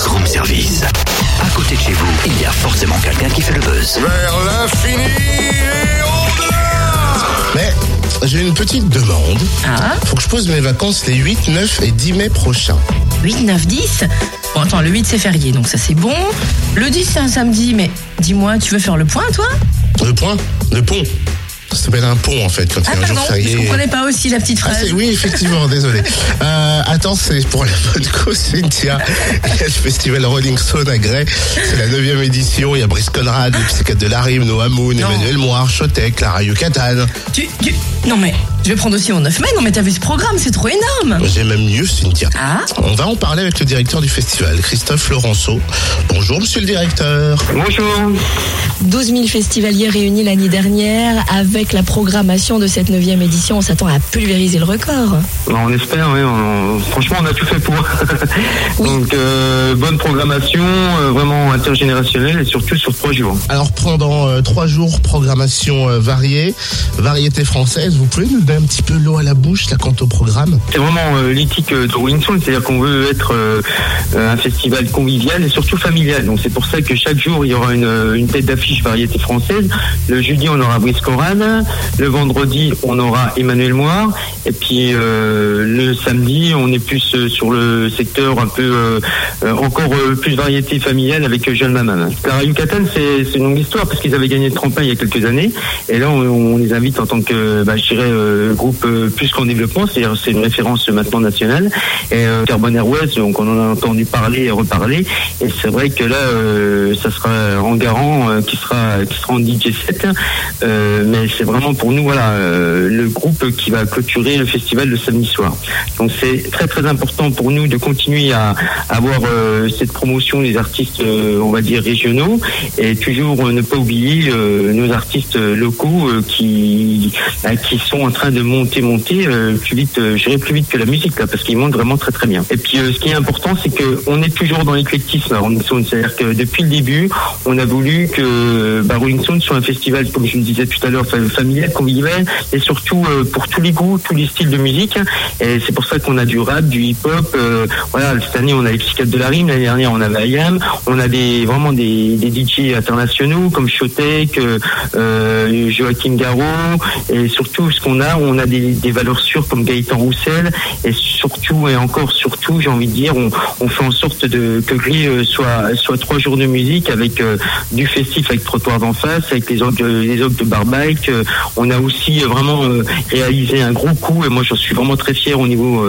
Buzz Room Service. À côté de chez vous, il y a forcément quelqu'un qui fait le buzz. Vers l'infini et au-delà Mais j'ai une petite demande. Ah, Faut que je pose mes vacances les 8, 9 et 10 mai prochains. 8, 9, 10. Bon, attends, le 8 c'est férié, donc ça c'est bon. Le 10 c'est un samedi, mais dis-moi, tu veux faire le point toi? Le point Le pont Ça s'appelle un pont en fait quand Ah il y a un jour pardon, je férié. comprenais pas aussi la petite Ah, phrase. oui, effectivement, désolé. Euh, attends, c'est pour la bonne cause, Cynthia. Il y a le festival Rolling Stone à Grey. C'est la 9 édition. Il y a Brice Conrad, le psychiatre de la Rime, Noah Moon. Emmanuel Moir, Chotek, Clara Yucatan. Tu, tu- Non mais, je vais prendre aussi mon 9 mai, non mais t'as vu ce programme, c'est trop énorme J'ai même mieux, Cynthia. Ah On va en parler avec le directeur du festival, Christophe Laurenceau. Bonjour, monsieur le directeur. Bonjour. 12 000 festivaliers réunis l'année dernière. Avec la programmation de cette 9e édition, on s'attend à pulvériser le record. On espère, oui. on- franchement, on a tout fait pour. Donc, euh, bonne programmation, euh, vraiment intergénérationnelle et surtout sur trois jours. Alors, pendant euh, trois jours, programmation euh, variée, variété française. Vous pouvez nous un petit peu l'eau à la bouche, là, quant au programme? C'est vraiment euh, l'éthique euh, de Rolling c'est-à-dire qu'on veut être euh, un festival convivial et surtout familial. Donc, c'est pour ça que chaque jour, il y aura une, tête d'affiche variété française. Le jeudi, on aura Brice Coran. Le vendredi, on aura Emmanuel Moir. Et puis, le samedi, on est plus sur le secteur un peu encore plus variété familiale avec Jeanne Maman. Clara Yucatan, c'est une longue histoire parce qu'ils avaient gagné le tremplin il y a quelques années. Et là, on, on les invite en tant que, bah, je dirais, euh, groupe euh, plus qu'en développement. C'est-à-dire, c'est une référence maintenant nationale. Et euh, Carbon Airways, donc on en a entendu parler et reparler. Et c'est vrai que là, ça sera en garant qui sera qui sera en DJ set. Euh, mais c'est vraiment pour nous, voilà, le groupe qui va clôturer le festival le samedi soir. Donc c'est très très important pour nous de continuer à avoir euh, cette promotion des artistes, on va dire régionaux, et toujours ne pas oublier nos artistes locaux qui qui sont en train de monter monter euh, plus vite, euh, je dirais plus vite que la musique là, parce qu'ils montent vraiment très très bien. Et puis euh, ce qui est important, c'est que on est toujours dans l'éclectisme à Rolling Stone, c'est-à-dire que depuis le début, on a voulu que bah, Rolling Stone soit un festival, comme je le disais tout à l'heure, fa- familial, convivial, et surtout euh, pour tous les goûts, tous les styles de musique. Et c'est pour ça qu'on a du rap, du hip-hop. euh, voilà, cette année on a les psychiatres de la rime, l'année dernière on avait IAM, on a des vraiment des, des DJ internationaux comme euh, euh, Joachim Garraud, et surtout ce qu'on a, on a des, valeurs sûres comme Gaëtan Roussel, et surtout et encore surtout, j'ai envie de dire, on, fait en sorte que Gris euh, soit soit trois jours de musique avec euh, du festif avec trottoir d'en face, avec les ogres, les de Barbike. Euh, on a aussi vraiment réalisé un gros coup, et moi j'en suis vraiment très fier au niveau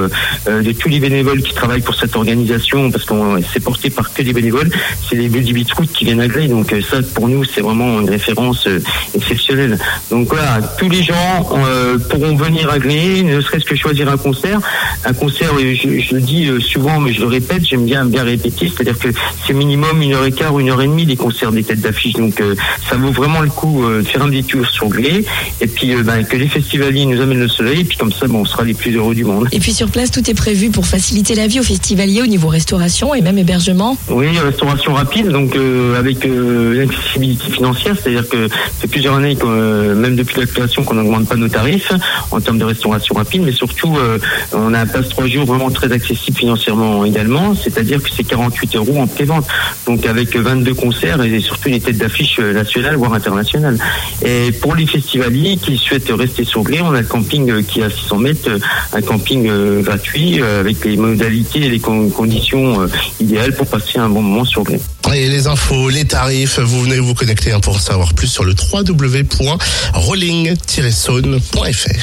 de tous les bénévoles qui travaillent pour cette organisation, parce qu'on c'est porté par que des bénévoles. C'est les Route qui viennent à Grey, donc ça pour nous c'est vraiment une référence exceptionnelle. Donc voilà, tous les gens euh, pourront venir à Grey, ne serait-ce que choisir un concert. Un concert, je, je le dis euh, souvent, mais je le répète, j'aime bien bien répéter, c'est-à-dire que c'est minimum une heure et quart, une heure et demie les concerts des têtes d'affiche. Donc euh, ça vaut vraiment le coup euh, de faire un détour sur Grey, et puis euh, ben, que les festivaliers nous amènent le soleil, et puis comme ça, bon, on sera les plus heureux du monde. Et puis sur place, tout est prévu pour faciliter la vie aux festivaliers au niveau restauration et même hébergement. Oui, restauration rapide, donc avec l'accessibilité financière, c'est-à-dire que c'est plusieurs années, même depuis la création, qu'on n'augmente pas nos tarifs en termes de restauration rapide, mais surtout, euh, on a un passe trois jours vraiment très accessible financièrement également, c'est-à-dire que c'est 48 euros en pré-vente, donc avec 22 concerts et surtout des têtes d'affiche nationales, voire internationales. Et pour les festivaliers qui souhaitent rester sur Gré, on a le camping qui est à 600 mètres, un camping euh, gratuit euh, avec les modalités et les con- conditions idéales pour passer un bon moment sur Gré. Les infos, les tarifs, vous venez vous connecter hein, pour en savoir plus sur le www.rolling-saune.fr.